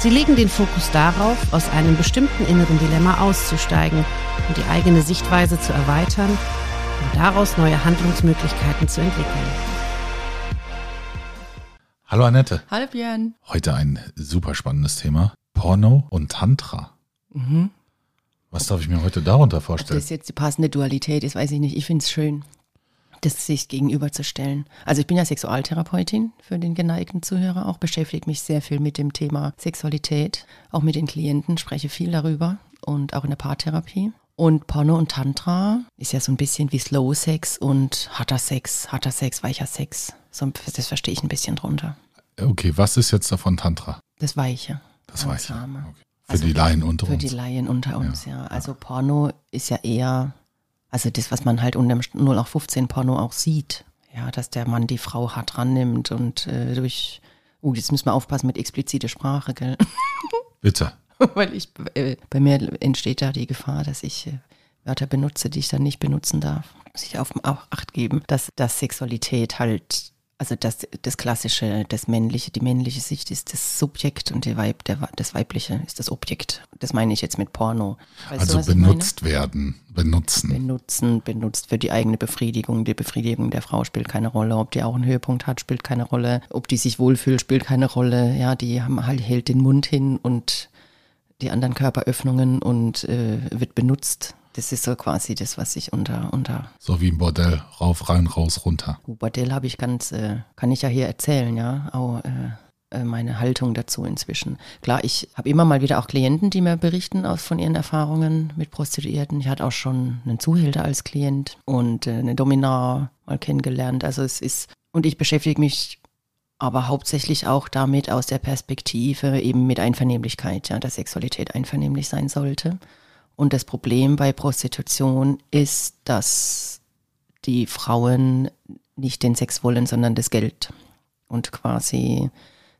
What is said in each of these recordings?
Sie legen den Fokus darauf, aus einem bestimmten inneren Dilemma auszusteigen und die eigene Sichtweise zu erweitern und daraus neue Handlungsmöglichkeiten zu entwickeln. Hallo Annette. Hallo Björn. Heute ein super spannendes Thema. Porno und Tantra. Mhm. Was darf ich mir heute darunter Ob vorstellen? das jetzt die passende Dualität ist, weiß ich nicht. Ich finde es schön, das sich gegenüberzustellen. Also ich bin ja Sexualtherapeutin für den geneigten Zuhörer auch, beschäftige mich sehr viel mit dem Thema Sexualität, auch mit den Klienten, spreche viel darüber und auch in der Paartherapie. Und Porno und Tantra ist ja so ein bisschen wie Slow Sex und harter Sex, harter Sex, weicher Sex. So, das verstehe ich ein bisschen drunter. Okay, was ist jetzt davon Tantra? Das Weiche. Das. Handsame. Okay. Für Also die Laien unter Für uns. die Laien unter uns, ja. Also Porno ist ja eher, also das, was man halt unter dem 0 auf 15 Porno auch sieht. Ja, dass der Mann die Frau hart rannimmt und äh, durch, uh, jetzt müssen wir aufpassen mit explizite Sprache, gell? Bitte. Weil ich, äh, bei mir entsteht da die Gefahr, dass ich äh, Wörter benutze, die ich dann nicht benutzen darf. Muss ich auf auch Acht geben, dass, dass Sexualität halt, also das, das klassische, das männliche, die männliche Sicht ist das Subjekt und die Weib, der, das weibliche ist das Objekt. Das meine ich jetzt mit Porno. Weißt du, Also meine? benutzt werden, benutzen. benutzen, benutzt für die eigene Befriedigung. Die Befriedigung der Frau spielt keine Rolle. Ob die auch einen Höhepunkt hat, spielt keine Rolle. Ob die sich wohlfühlt, spielt keine Rolle. Ja, die haben halt, hält den Mund hin und die anderen Körperöffnungen und äh, wird benutzt. Das ist so quasi das, was ich unter, unter So wie im Bordell. Rauf, rein, raus, runter. Oh, Bordell habe ich ganz, äh, kann ich ja hier erzählen, ja, auch äh, äh, meine Haltung dazu inzwischen. Klar, ich habe immer mal wieder auch Klienten, die mir berichten aus von ihren Erfahrungen mit Prostituierten. Ich hatte auch schon einen Zuhälter als Klient und äh, eine Dominar mal kennengelernt. Also es ist, und ich beschäftige mich aber hauptsächlich auch damit aus der Perspektive eben mit Einvernehmlichkeit, ja, dass Sexualität einvernehmlich sein sollte. Und das Problem bei Prostitution ist, dass die Frauen nicht den Sex wollen, sondern das Geld. Und quasi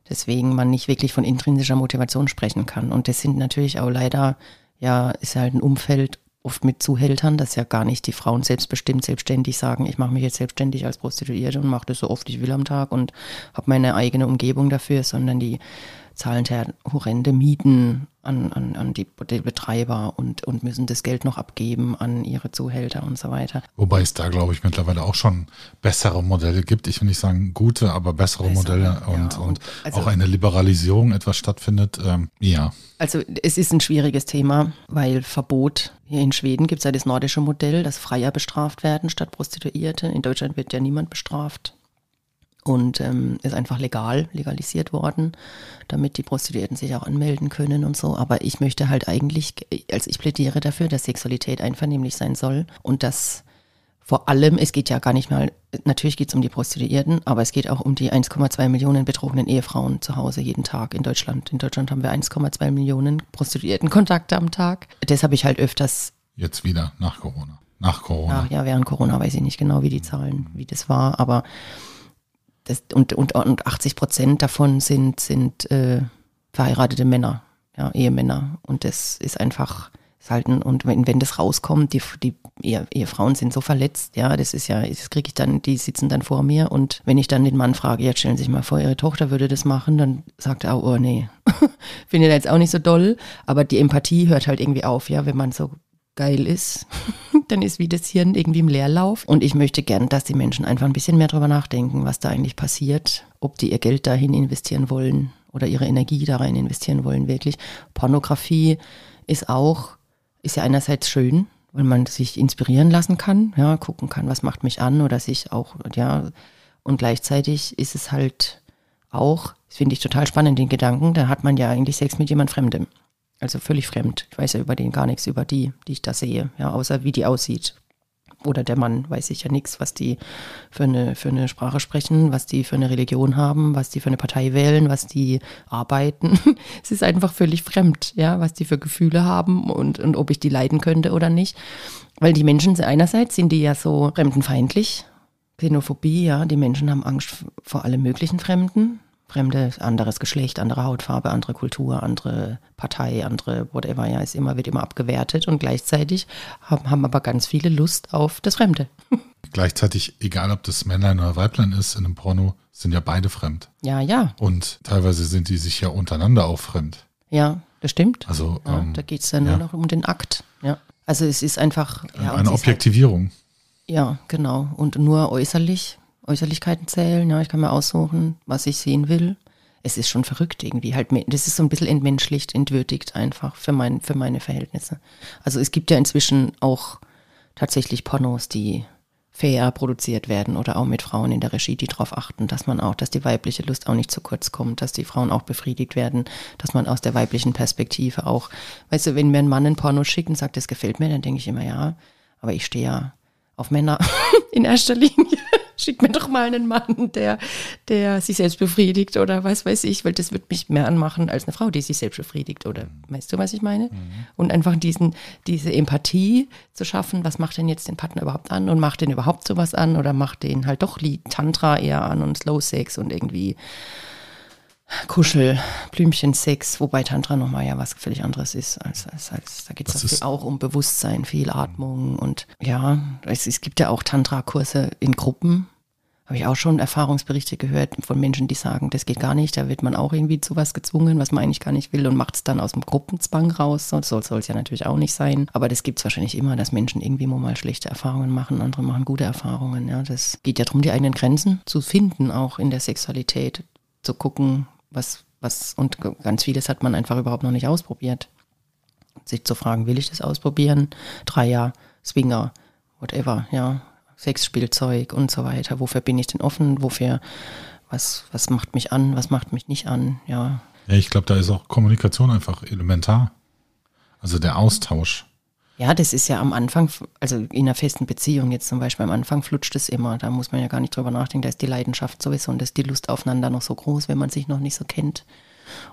deswegen man nicht wirklich von intrinsischer Motivation sprechen kann. Und das sind natürlich auch leider, ja, ist halt ein Umfeld oft mit Zuhältern, dass ja gar nicht die Frauen selbstbestimmt, selbstständig sagen, ich mache mich jetzt selbstständig als Prostituierte und mache das so oft ich will am Tag und habe meine eigene Umgebung dafür, sondern die zahlen ja horrende Mieten an, an, an die Bordellbetreiber und, und müssen das Geld noch abgeben an ihre Zuhälter und so weiter. Wobei es da, glaube ich, mittlerweile auch schon bessere Modelle gibt. Ich will nicht sagen gute, aber bessere, Bessere, Modelle ja, und, und und also- auch eine Liberalisierung etwas stattfindet. Ähm, ja, Also es ist ein schwieriges Thema, weil Verbot, hier in Schweden gibt es ja das nordische Modell, dass Freier bestraft werden statt Prostituierte. In Deutschland wird ja niemand bestraft und ähm, ist einfach legal, legalisiert worden, damit die Prostituierten sich auch anmelden können und so. Aber ich möchte halt eigentlich, also ich plädiere dafür, dass Sexualität einvernehmlich sein soll und dass vor allem, es geht ja gar nicht mal, natürlich geht es um die Prostituierten, aber es geht auch um die 1,2 Millionen betrogenen Ehefrauen zu Hause jeden Tag in Deutschland. In Deutschland haben wir 1,2 Millionen Prostituiertenkontakte am Tag. Das habe ich halt öfters, jetzt wieder nach Corona. Nach Corona. ach ja, während Corona weiß ich nicht genau, wie die Zahlen, wie das war, aber das, und, und, und 80 Prozent davon sind, sind äh, verheiratete Männer, ja, Ehemänner. Und das ist einfach, ist halt und wenn, wenn das rauskommt, die, die Ehe, Ehefrauen sind so verletzt, ja, das ist ja, das kriege ich dann, die sitzen dann vor mir. Und wenn ich dann den Mann frage, jetzt stellen Sie sich mal vor, Ihre Tochter würde das machen, dann sagt er oh nee, finde jetzt auch nicht so doll, aber die Empathie hört halt irgendwie auf, ja, wenn man so geil ist, dann ist wie das Hirn irgendwie im Leerlauf. Und ich möchte gern, dass die Menschen einfach ein bisschen mehr drüber nachdenken, was da eigentlich passiert, ob die ihr Geld dahin investieren wollen oder ihre Energie da rein investieren wollen, wirklich. Pornografie ist auch, ist ja einerseits schön, weil man sich inspirieren lassen kann, ja, gucken kann, was macht mich an oder sich auch, ja, und gleichzeitig ist es halt auch, das finde ich total spannend, den Gedanken, da hat man ja eigentlich Sex mit jemand Fremdem. Also völlig fremd. Ich weiß ja über den gar nichts, über die, die ich da sehe, ja, außer wie die aussieht. oder der Mann weiß ich ja nichts, was die für eine, für eine Sprache sprechen, was die für eine Religion haben, was die für eine Partei wählen, was die arbeiten. es ist einfach völlig fremd, ja, was die für Gefühle haben und, und ob ich die leiden könnte oder nicht. Weil die Menschen einerseits sind die ja so fremdenfeindlich, Xenophobie, ja, die Menschen haben Angst vor allem möglichen Fremden, Fremde, anderes Geschlecht, andere Hautfarbe, andere Kultur, andere Partei, andere whatever, ja, ist immer, wird immer abgewertet und gleichzeitig haben, haben aber ganz viele Lust auf das Fremde. Gleichzeitig, egal ob das Männlein oder Weiblein ist, in einem Porno sind ja beide fremd. Ja, ja. Und teilweise sind die sich ja untereinander auch fremd. Ja, das stimmt. Also ja, ähm, da geht es dann nur ja. noch um den Akt. Ja. Also es ist einfach ja, eine ist Objektivierung. Halt, ja, genau. Und nur äußerlich, Äußerlichkeiten zählen. Ja, ich kann mir aussuchen, was ich sehen will. Es ist schon verrückt irgendwie. Halt, das ist so ein bisschen entmenschlicht, entwürdigt einfach für, mein, für meine Verhältnisse. Also es gibt ja inzwischen auch tatsächlich Pornos, die fair produziert werden oder auch mit Frauen in der Regie, die darauf achten, dass man auch, dass die weibliche Lust auch nicht zu kurz kommt, dass die Frauen auch befriedigt werden, dass man aus der weiblichen Perspektive auch, weißt du, wenn mir ein Mann ein Porno schickt und sagt, das gefällt mir, dann denke ich immer, ja, aber ich stehe ja auf Männer in erster Linie. Schick mir doch mal einen Mann, der, der sich selbst befriedigt oder was weiß ich, weil das wird mich mehr anmachen als eine Frau, die sich selbst befriedigt oder weißt du, was ich meine? Mhm. Und einfach diesen, diese Empathie zu schaffen, was macht denn jetzt den Partner überhaupt an und macht den überhaupt sowas an oder macht den halt doch Tantra eher an und Slow Sex und irgendwie Kuschel, Blümchensex, wobei Tantra nochmal ja was völlig anderes ist. Als, als, als da geht es auch um Bewusstsein, viel Atmung und ja, es, es gibt ja auch Tantra-Kurse in Gruppen. Habe ich auch schon Erfahrungsberichte gehört von Menschen, die sagen, das geht gar nicht, da wird man auch irgendwie zu was gezwungen, was man eigentlich gar nicht will und macht es dann aus dem Gruppenzwang raus. So soll es ja natürlich auch nicht sein. Aber das gibt es wahrscheinlich immer, dass Menschen irgendwie mal schlechte Erfahrungen machen, andere machen gute Erfahrungen. Ja, das geht ja darum, die eigenen Grenzen zu finden, auch in der Sexualität, zu gucken, was, was, und ganz vieles hat man einfach überhaupt noch nicht ausprobiert. Sich zu fragen, will ich das ausprobieren? Dreier, Swinger, whatever, ja, Sexspielzeug und so weiter. Wofür bin ich denn offen? Wofür, was, was macht mich an? Was macht mich nicht an? Ja. Ja, ich glaube, da ist auch Kommunikation einfach elementar. Also der Austausch. Ja, das ist ja am Anfang, also in einer festen Beziehung jetzt zum Beispiel, am Anfang flutscht es immer. Da muss man ja gar nicht drüber nachdenken. Da ist die Leidenschaft sowieso und da ist die Lust aufeinander noch so groß, wenn man sich noch nicht so kennt.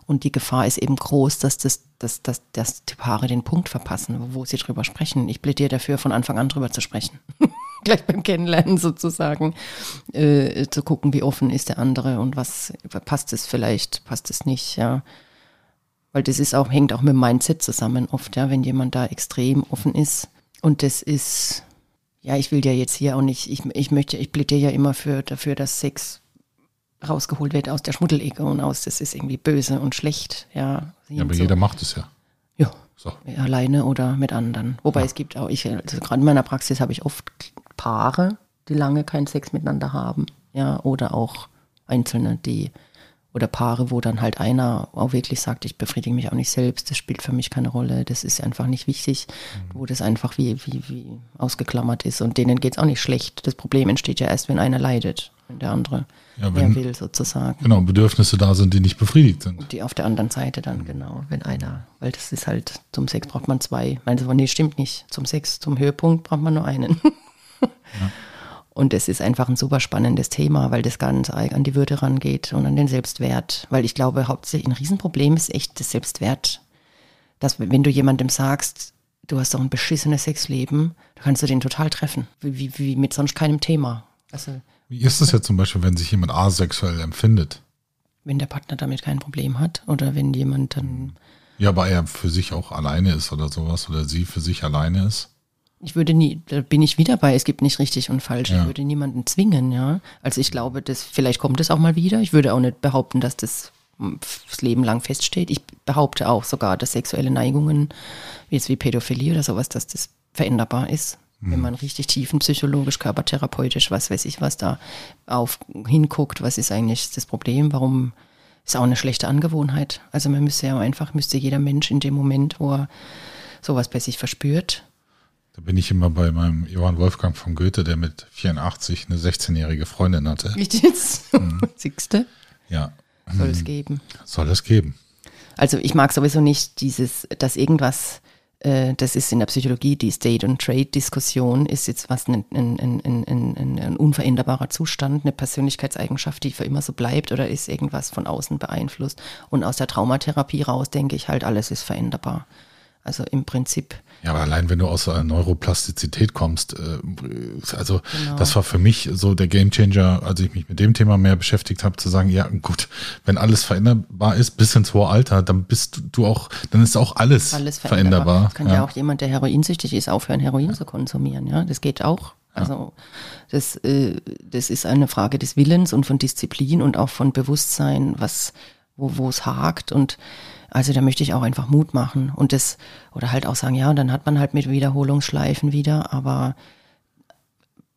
Und die Gefahr ist eben groß, dass, das, dass, dass, dass die Paare den Punkt verpassen, wo sie drüber sprechen. Ich plädiere dafür, von Anfang an drüber zu sprechen. Gleich beim Kennenlernen sozusagen, äh, zu gucken, wie offen ist der andere und was passt es vielleicht, passt es nicht, ja. Weil das ist auch, hängt auch mit dem Mindset zusammen oft, ja, wenn jemand da extrem offen ist. Und das ist, ja, ich will ja jetzt hier auch nicht, ich, ich möchte, ich plädiere ja immer für, dafür, dass Sex rausgeholt wird aus der Schmuddelecke und aus, das ist irgendwie böse und schlecht, ja. Ja, aber so. jeder macht es ja. Ja. So. Alleine oder mit anderen. Wobei ja. es gibt auch, ich, also gerade in meiner Praxis habe ich oft Paare, die lange keinen Sex miteinander haben, ja, oder auch Einzelne, die oder Paare, wo dann halt einer auch wirklich sagt, ich befriedige mich auch nicht selbst, das spielt für mich keine Rolle, das ist einfach nicht wichtig, mhm. wo das einfach wie, wie, wie ausgeklammert ist und denen geht es auch nicht schlecht. Das Problem entsteht ja erst, wenn einer leidet, wenn der andere ja, wenn, mehr will sozusagen. Genau, Bedürfnisse da sind, die nicht befriedigt sind. Und die auf der anderen Seite dann, mhm. genau, wenn einer, weil das ist halt, zum Sex braucht man zwei. Meinst du, nee, stimmt nicht. Zum Sex, zum Höhepunkt braucht man nur einen. ja. Und es ist einfach ein super spannendes Thema, weil das ganz an die Würde rangeht und an den Selbstwert. Weil ich glaube, hauptsächlich ein Riesenproblem ist echt das Selbstwert. Dass wenn du jemandem sagst, du hast doch ein beschissenes Sexleben, da kannst du den total treffen. Wie, wie, mit sonst keinem Thema. Also, wie ist es ja zum Beispiel, wenn sich jemand asexuell empfindet? Wenn der Partner damit kein Problem hat oder wenn jemand dann. Ja, aber er für sich auch alleine ist oder sowas oder sie für sich alleine ist. Ich würde nie, da bin ich wieder bei, es gibt nicht richtig und falsch. Ja. Ich würde niemanden zwingen, ja. Also ich glaube, das, vielleicht kommt es auch mal wieder. Ich würde auch nicht behaupten, dass das das Leben lang feststeht. Ich behaupte auch sogar, dass sexuelle Neigungen, jetzt wie Pädophilie oder sowas, dass das veränderbar ist. Mhm. Wenn man richtig tiefenpsychologisch, körpertherapeutisch, was weiß ich, was da auf hinguckt, was ist eigentlich das Problem, warum ist auch eine schlechte Angewohnheit. Also man müsste ja einfach, müsste jeder Mensch in dem Moment, wo er sowas bei sich verspürt, da bin ich immer bei meinem Johann Wolfgang von Goethe, der mit 84 eine 16-jährige Freundin hatte. Wie jetzt? Mhm. Siehste? Ja. Soll es geben. Soll es geben. Also ich mag sowieso nicht dieses, dass irgendwas äh, das ist in der Psychologie die State- und Trade-Diskussion, ist jetzt was ein, ein, ein, ein, ein unveränderbarer Zustand, eine Persönlichkeitseigenschaft, die für immer so bleibt oder ist irgendwas von außen beeinflusst. Und aus der Traumatherapie raus denke ich halt, alles ist veränderbar. Also im Prinzip. Ja, aber allein wenn du aus der Neuroplastizität kommst, äh, also genau. das war für mich so der Gamechanger, als ich mich mit dem Thema mehr beschäftigt habe, zu sagen, ja gut, wenn alles veränderbar ist bis ins hohe Alter, dann bist du auch, dann ist auch alles, alles veränderbar. veränderbar. kann ja. ja. auch jemand, der heroinsüchtig ist, aufhören, Heroin ja. zu konsumieren. Ja, das geht auch. Also das, äh, das ist eine Frage des Willens und von Disziplin und auch von Bewusstsein, was, wo, wo es hakt und also da möchte ich auch einfach Mut machen und das, oder halt auch sagen, ja, dann hat man halt mit Wiederholungsschleifen wieder, aber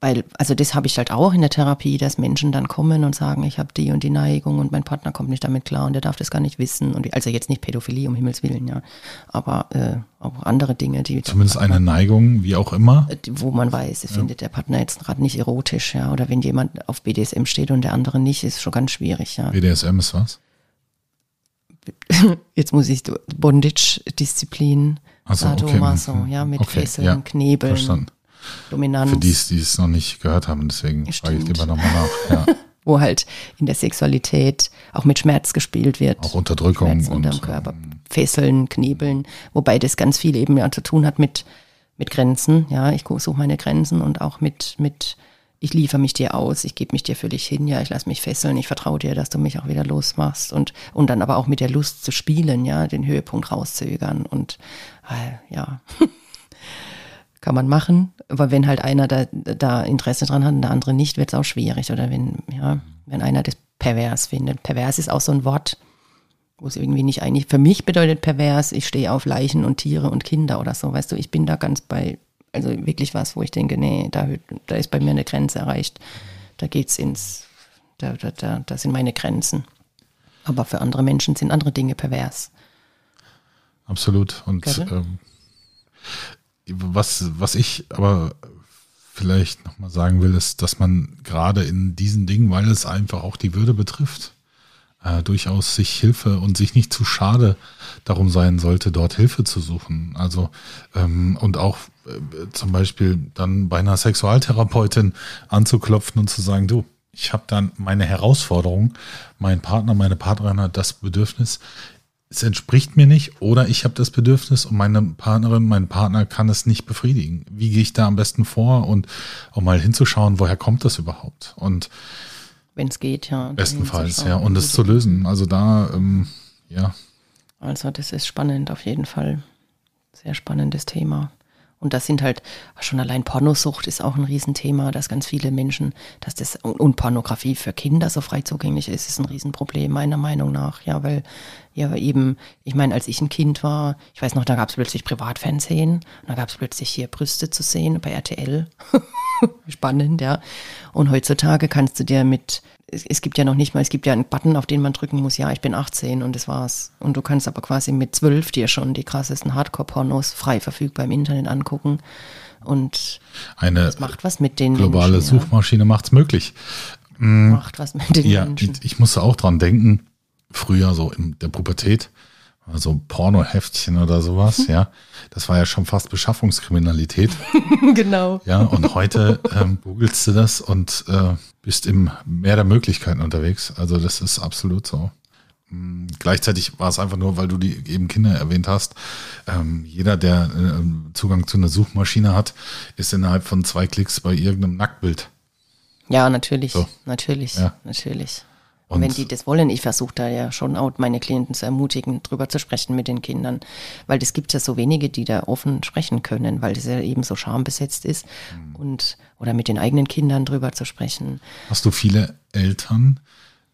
weil, also das habe ich halt auch in der Therapie, dass Menschen dann kommen und sagen, ich habe die und die Neigung und mein Partner kommt nicht damit klar und der darf das gar nicht wissen. Und also jetzt nicht Pädophilie, um Himmels Willen, ja. Aber äh, auch andere Dinge, die. Zumindest Partner, eine Neigung, wie auch immer. Äh, wo man weiß, ja. findet der Partner jetzt gerade nicht erotisch, ja. Oder wenn jemand auf BDSM steht und der andere nicht, ist schon ganz schwierig, ja. BDSM ist was? jetzt muss ich Bondage-Disziplin, so, Sadomaso, okay. ja, mit okay, Fesseln, ja, Knebeln, verstanden. Dominanz. Für die, die es noch nicht gehört haben, deswegen frage ich lieber nochmal nach. Ja. Wo halt in der Sexualität auch mit Schmerz gespielt wird. Auch Unterdrückung. Schmerz und Körper. Fesseln, Knebeln, wobei das ganz viel eben ja zu tun hat mit, mit Grenzen. Ja, ich suche meine Grenzen und auch mit, mit ich liefere mich dir aus, ich gebe mich dir völlig hin, ja, ich lasse mich fesseln, ich vertraue dir, dass du mich auch wieder losmachst und, und dann aber auch mit der Lust zu spielen, ja, den Höhepunkt rauszögern und äh, ja, kann man machen, aber wenn halt einer da, da Interesse dran hat und der andere nicht, wird es auch schwierig oder wenn, ja, wenn einer das pervers findet. Pervers ist auch so ein Wort, wo es irgendwie nicht eigentlich, für mich bedeutet pervers, ich stehe auf Leichen und Tiere und Kinder oder so, weißt du, ich bin da ganz bei also wirklich was, wo ich denke, nee, da, da ist bei mir eine Grenze erreicht. Da geht's ins, da, da, da, da sind meine Grenzen. Aber für andere Menschen sind andere Dinge pervers. Absolut. Und ähm, was, was ich aber vielleicht nochmal sagen will, ist, dass man gerade in diesen Dingen, weil es einfach auch die Würde betrifft, äh, durchaus sich Hilfe und sich nicht zu schade darum sein sollte, dort Hilfe zu suchen. Also ähm, und auch zum Beispiel dann bei einer Sexualtherapeutin anzuklopfen und zu sagen, du, ich habe dann meine Herausforderung, mein Partner, meine Partnerin hat das Bedürfnis, es entspricht mir nicht oder ich habe das Bedürfnis und meine Partnerin, mein Partner kann es nicht befriedigen. Wie gehe ich da am besten vor und auch mal hinzuschauen, woher kommt das überhaupt? Und wenn es geht, ja. Bestenfalls, ja. Und das zu lösen. Also da, ähm, ja. Also das ist spannend auf jeden Fall. Sehr spannendes Thema. Und das sind halt, schon allein Pornosucht ist auch ein Riesenthema, dass ganz viele Menschen, dass das, und Pornografie für Kinder so frei zugänglich ist, ist ein Riesenproblem, meiner Meinung nach. Ja, weil, ja, eben, ich meine, als ich ein Kind war, ich weiß noch, da gab es plötzlich Privatfernsehen, da gab es plötzlich hier Brüste zu sehen bei RTL. Spannend, ja. Und heutzutage kannst du dir mit es, es, gibt ja noch nicht mal, es gibt ja einen Button, auf den man drücken muss, ja, ich bin 18 und das war's. Und du kannst aber quasi mit 12 dir schon die krassesten Hardcore-Pornos frei verfügbar im Internet angucken. Und eine das macht was mit den globale Menschen, Suchmaschine ja. macht's möglich. Mhm. Macht was mit den ja, Menschen. Ich, ich musste auch dran denken, früher so in der Pubertät, also Pornoheftchen oder sowas, ja. Das war ja schon fast Beschaffungskriminalität. genau. Ja, und heute ähm, googelst du das und äh, bist im Meer der Möglichkeiten unterwegs. Also das ist absolut so. Mhm. Gleichzeitig war es einfach nur, weil du die eben Kinder erwähnt hast. Ähm, jeder, der äh, Zugang zu einer Suchmaschine hat, ist innerhalb von zwei Klicks bei irgendeinem Nacktbild. Ja, natürlich, so. natürlich, ja. natürlich. Und wenn die das wollen, ich versuche da ja schon auch meine Klienten zu ermutigen, drüber zu sprechen mit den Kindern, weil es gibt ja so wenige, die da offen sprechen können, weil das ja eben so schambesetzt ist mhm. und oder mit den eigenen Kindern drüber zu sprechen. Hast du viele Eltern,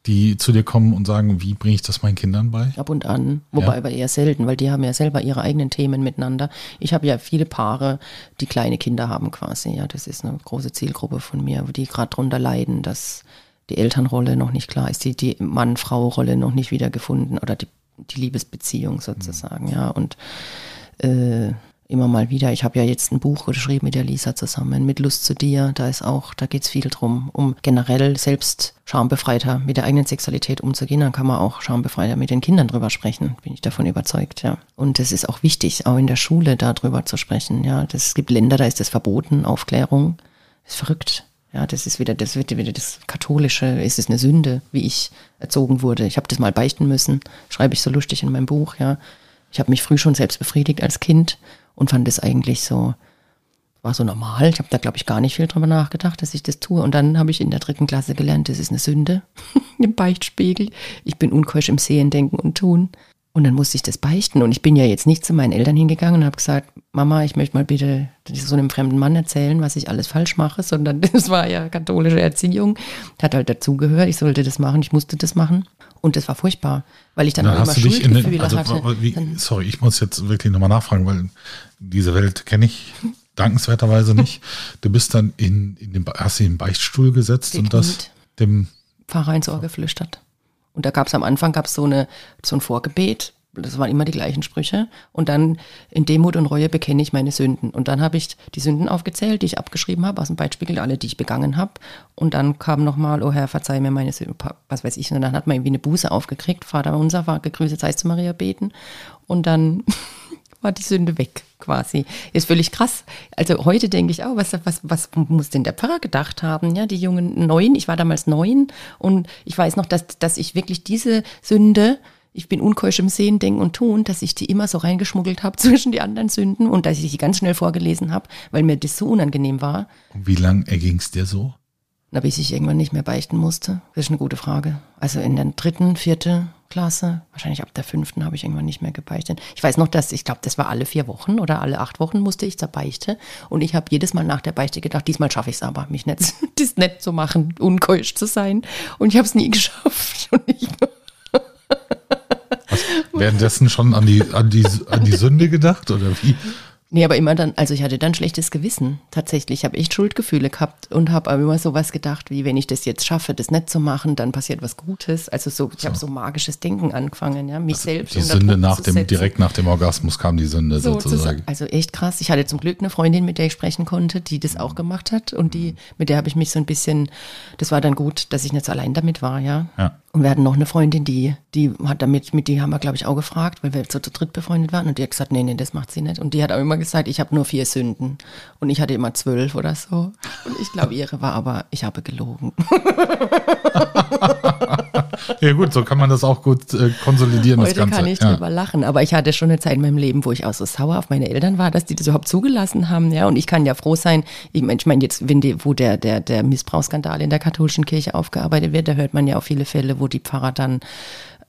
die zu dir kommen und sagen, wie bringe ich das meinen Kindern bei? Ab und an, wobei ja. aber eher selten, weil die haben ja selber ihre eigenen Themen miteinander. Ich habe ja viele Paare, die kleine Kinder haben quasi. Ja, das ist eine große Zielgruppe von mir, die gerade drunter leiden, dass die Elternrolle noch nicht klar ist, die, die Mann-Frau-Rolle noch nicht wiedergefunden oder die, die Liebesbeziehung sozusagen, mhm. ja. Und äh, immer mal wieder. Ich habe ja jetzt ein Buch geschrieben mit der Lisa zusammen, mit Lust zu dir. Da ist auch, da geht's viel drum, um generell selbst schambefreiter mit der eigenen Sexualität umzugehen. Dann kann man auch schambefreiter mit den Kindern drüber sprechen, bin ich davon überzeugt, ja. Und es ist auch wichtig, auch in der Schule darüber zu sprechen, ja. Das, es gibt Länder, da ist das verboten, Aufklärung. Ist verrückt. Ja, das ist wieder, das wird wieder das Katholische, ist es eine Sünde, wie ich erzogen wurde. Ich habe das mal beichten müssen, schreibe ich so lustig in meinem Buch, ja. Ich habe mich früh schon selbst befriedigt als Kind und fand es eigentlich so, war so normal. Ich habe da, glaube ich, gar nicht viel drüber nachgedacht, dass ich das tue. Und dann habe ich in der dritten Klasse gelernt, das ist eine Sünde im Beichtspiegel. Ich bin unkeusch im Sehen, Denken und Tun. Und dann musste ich das beichten. Und ich bin ja jetzt nicht zu meinen Eltern hingegangen und habe gesagt, Mama, ich möchte mal bitte so einem fremden Mann erzählen, was ich alles falsch mache, sondern das war ja katholische Erziehung. Hat halt dazugehört, ich sollte das machen, ich musste das machen. Und das war furchtbar, weil ich dann, dann auch immer Schuldgefühle also, hatte. wie, sorry, ich muss jetzt wirklich nochmal nachfragen, weil diese Welt kenne ich dankenswerterweise nicht. Du bist dann in, in den, hast dich in den Beichtstuhl gesetzt und das Gekniet. dem, Pfarrer ins Ohr geflüstert. Und da gab es am Anfang gab's so, eine, so ein Vorgebet, das waren immer die gleichen Sprüche. Und dann in Demut und Reue bekenne ich meine Sünden. Und dann habe ich die Sünden aufgezählt, die ich abgeschrieben habe aus dem Beichtspiegel, alle, die ich begangen habe. Und dann kam nochmal, oh Herr, verzeih mir meine Sünden, was weiß ich. Und dann hat man irgendwie eine Buße aufgekriegt, Vater unser, war gegrüßet seist du Maria beten. Und dann war die Sünde weg quasi. Ist völlig krass. Also heute denke ich auch, was, was, was muss denn der Pfarrer gedacht haben? Ja, die jungen neun, ich war damals neun und ich weiß noch, dass, dass ich wirklich diese Sünde, ich bin unkeusch im Sehen, Denken und Tun, dass ich die immer so reingeschmuggelt habe zwischen die anderen Sünden und dass ich die ganz schnell vorgelesen habe, weil mir das so unangenehm war. wie lang erging es dir so? Na, bis ich irgendwann nicht mehr beichten musste. Das ist eine gute Frage. Also in der dritten, vierte Klasse, wahrscheinlich ab der fünften habe ich irgendwann nicht mehr gebeichtet. Ich weiß noch, dass, ich glaube, das war alle vier Wochen oder alle acht Wochen musste ich zur Beichte. Und ich habe jedes Mal nach der Beichte gedacht, diesmal schaffe ich es aber, mich nicht, das nett zu machen, unkeusch zu sein. Und ich habe es nie geschafft. Und ich, Währenddessen schon an die, an die, an die Sünde gedacht oder wie? Nee, aber immer dann, also ich hatte dann schlechtes Gewissen. Tatsächlich, ich habe echt Schuldgefühle gehabt und habe aber immer sowas gedacht, wie wenn ich das jetzt schaffe, das nicht zu machen, dann passiert was Gutes. Also so, ich habe so magisches Denken angefangen, ja, mich selbst Die Sünde nach dem, setzen. direkt nach dem Orgasmus kam die Sünde So sozusagen. zu- Also echt krass. Ich hatte zum Glück eine Freundin, mit der ich sprechen konnte, die das auch gemacht hat und die, mit der habe ich mich so ein bisschen, das war dann gut, dass ich nicht so allein damit war, ja. Ja. Und wir hatten noch eine Freundin, die, die hat damit, mit die haben wir, glaube ich, auch gefragt, weil wir so zu dritt befreundet waren. Und die hat gesagt, nee, nee, das macht sie nicht. Und die hat auch immer gesagt, ich habe nur vier Sünden. Und ich hatte immer zwölf oder so. Und ich glaube, ihre war aber, ich habe gelogen. Ja gut, so kann man das auch gut äh, konsolidieren, das Heute Ganze. kann ich ja. drüber lachen, aber ich hatte schon eine Zeit in meinem Leben, wo ich auch so sauer auf meine Eltern war, dass die das überhaupt zugelassen haben, ja. Und ich kann ja froh sein, ich meine, ich mein jetzt, wenn die, wo der, der, der Missbrauchsskandal in der katholischen Kirche aufgearbeitet wird, da hört man ja auch viele Fälle, wo die Pfarrer dann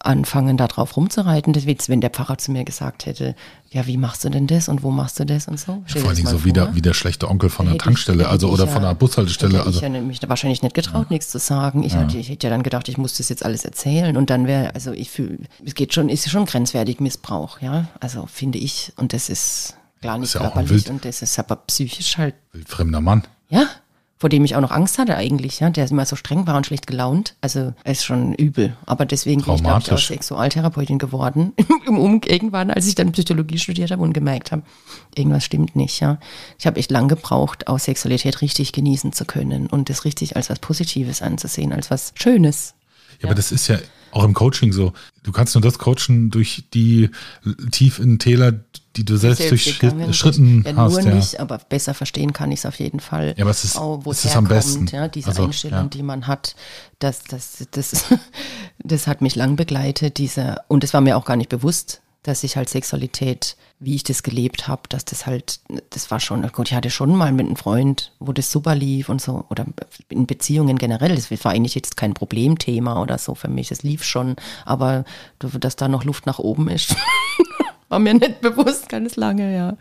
anfangen, da drauf rumzureiten. Das wird, wenn der Pfarrer zu mir gesagt hätte, ja, wie machst du denn das und wo machst du das und so. Stell Vor allen das Dingen mal so wie der, wie der schlechte Onkel von der Hätte ich- Tankstelle, hätte also ich oder ja- von der Bushaltestelle. Hätte Also ich ja mich wahrscheinlich nicht getraut, nichts zu sagen. Ich, hatte, ich hätte ja dann gedacht, ich muss das jetzt alles erzählen und dann wäre, also ich fühle, es geht schon, ist schon grenzwertig Missbrauch, ja. Also finde ich. Und das ist klar nicht Ist ja körperlich und das ist aber psychisch halt, wildfremder Mann. ja. Vor dem ich auch noch Angst hatte eigentlich, ja, der immer so streng war und schlecht gelaunt. Also er ist schon übel. Aber deswegen bin ich, glaube ich, auch. Sexualtherapeutin geworden. Im um irgendwann, als ich dann Psychologie studiert habe und gemerkt habe, irgendwas stimmt nicht, ja. Ich habe echt lang gebraucht, auch Sexualität richtig genießen zu können und das richtig als was Positives anzusehen, als was Schönes. Ja, aber das ist ja auch im Coaching so. Du kannst nur das coachen durch die tief in Täler, die du selbst, durch bin. Schritten ja, hast. nur Ja. nicht, aber besser verstehen kann ich es auf jeden Fall. Ja, aber es ist- auch, wo es ist am besten. ja, diese Also, Einstellung, ja. die man hat, das, das, das, das hat mich lang begleitet, diese, und es war mir auch gar nicht bewusst, dass ich halt Sexualität, wie ich das gelebt habe, dass das halt, das war schon, gut, ich hatte schon mal mit einem Freund, wo das super lief und so, oder in Beziehungen generell, das war eigentlich jetzt kein Problemthema oder so für mich, es lief schon, aber dass da noch Luft nach oben ist, war mir nicht bewusst, ganz lange, ja.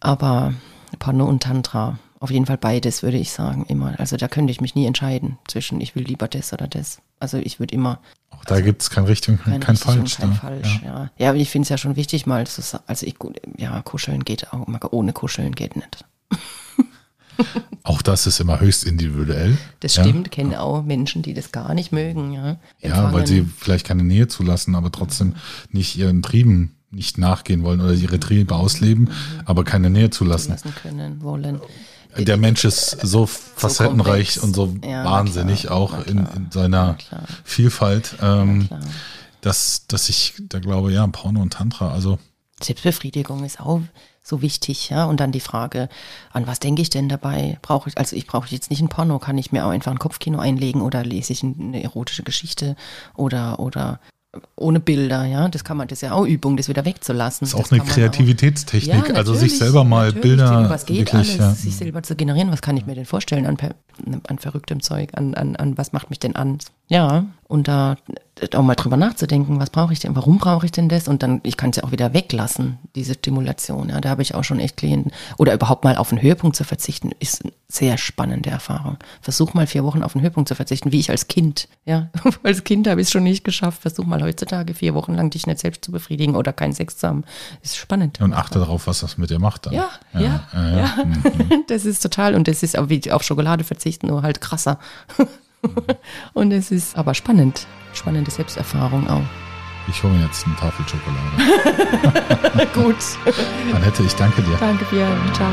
Aber Porno und Tantra, auf jeden Fall beides, würde ich sagen, immer. Also da könnte ich mich nie entscheiden zwischen, ich will lieber das oder das. Also ich würde immer Auch da gibt es kein richtig und kein, kein, richtig falsch. und kein ne? falsch. Ja. Ja, ja. aber ich finde es ja schon wichtig, mal zu sagen, also ich, ja, kuscheln geht auch, immer, ohne kuscheln geht nicht. Auch das ist immer höchst individuell. Das ja. stimmt, kenne auch Menschen, die das gar nicht mögen, ja. Ja, weil sie vielleicht keine Nähe zulassen, aber trotzdem nicht ihren Trieben nicht nachgehen wollen oder ihre Triebe ausleben, aber keine Nähe zulassen. lassen können, wollen. Der Mensch ist so facettenreich komplex. und so Ja, wahnsinnig klar, auch in, in seiner. Vielfalt, ähm, dass, dass ich da glaube, ja, Porno und Tantra, also Selbstbefriedigung ist auch so wichtig, ja. Und dann die Frage, an was denke ich denn dabei? Brauche ich, also ich brauche jetzt nicht ein Porno, kann ich mir auch einfach ein Kopfkino einlegen oder lese ich eine erotische Geschichte oder, oder ohne Bilder, ja. Das kann man, das ist ja auch Übung, das wieder wegzulassen. ist auch Das eine Kreativitätstechnik, Ja, also sich selber mal. Bilder Was geht wirklich, alles, ja. sich selber zu generieren? Was kann ich mir denn vorstellen an, an verrücktem Zeug? An, an, an was macht mich denn an? Ja, und da auch mal drüber nachzudenken, was brauche ich denn? Warum brauche ich denn das? Und dann, ich kann es ja auch wieder weglassen, diese Stimulation. Ja, da habe ich auch schon echt Klienten. Oder überhaupt mal auf einen Höhepunkt zu verzichten, ist eine sehr spannende Erfahrung. Versuch mal vier Wochen auf einen Höhepunkt zu verzichten, wie ich als Kind. Ja, als Kind habe ich es schon nicht geschafft. Versuch mal heutzutage vier Wochen lang dich nicht selbst zu befriedigen oder keinen Sex zu haben. Ist spannend. Und achte darauf, was das mit dir macht dann. Ja, ja, ja, ja. Das ist total, und das ist auch wie auf Schokolade verzichten, nur halt krasser. und es ist aber spannend. Spannende Selbsterfahrung auch. Ich hole mir jetzt eine Tafel Schokolade. Gut. Annette, ich danke dir. Danke, Björn. Ciao.